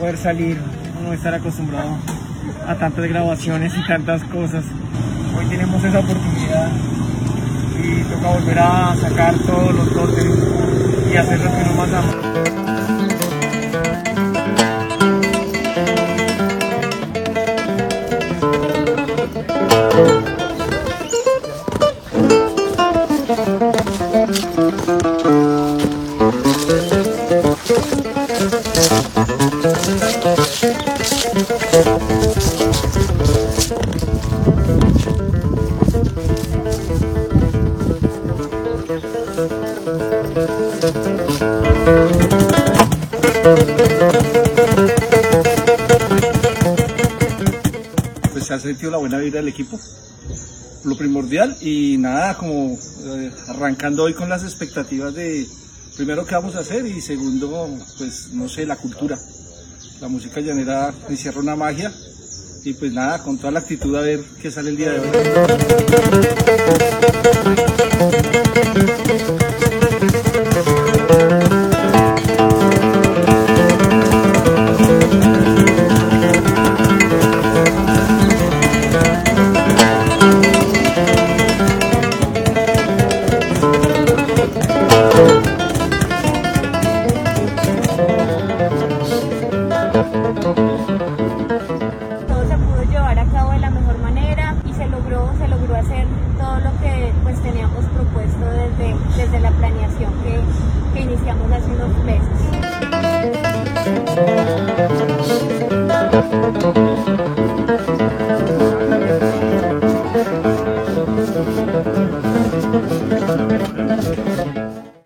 Poder salir, no estar acostumbrado a tantas grabaciones y tantas cosas. Hoy tenemos esa oportunidad y toca volver a sacar todos los dotes y hacer lo que uno más ama. Pues se ha sentido la buena vida del equipo, lo primordial y nada, como eh, arrancando hoy con las expectativas de primero qué vamos a hacer y segundo, pues no sé, la cultura. La música llanera encierra una magia y pues nada, con toda la actitud a ver qué sale el día de hoy. Todo se pudo llevar a cabo de la mejor manera y se logró, se logró hacer todo lo que pues teníamos propuesto desde, desde la planeación que, que iniciamos hace unos meses.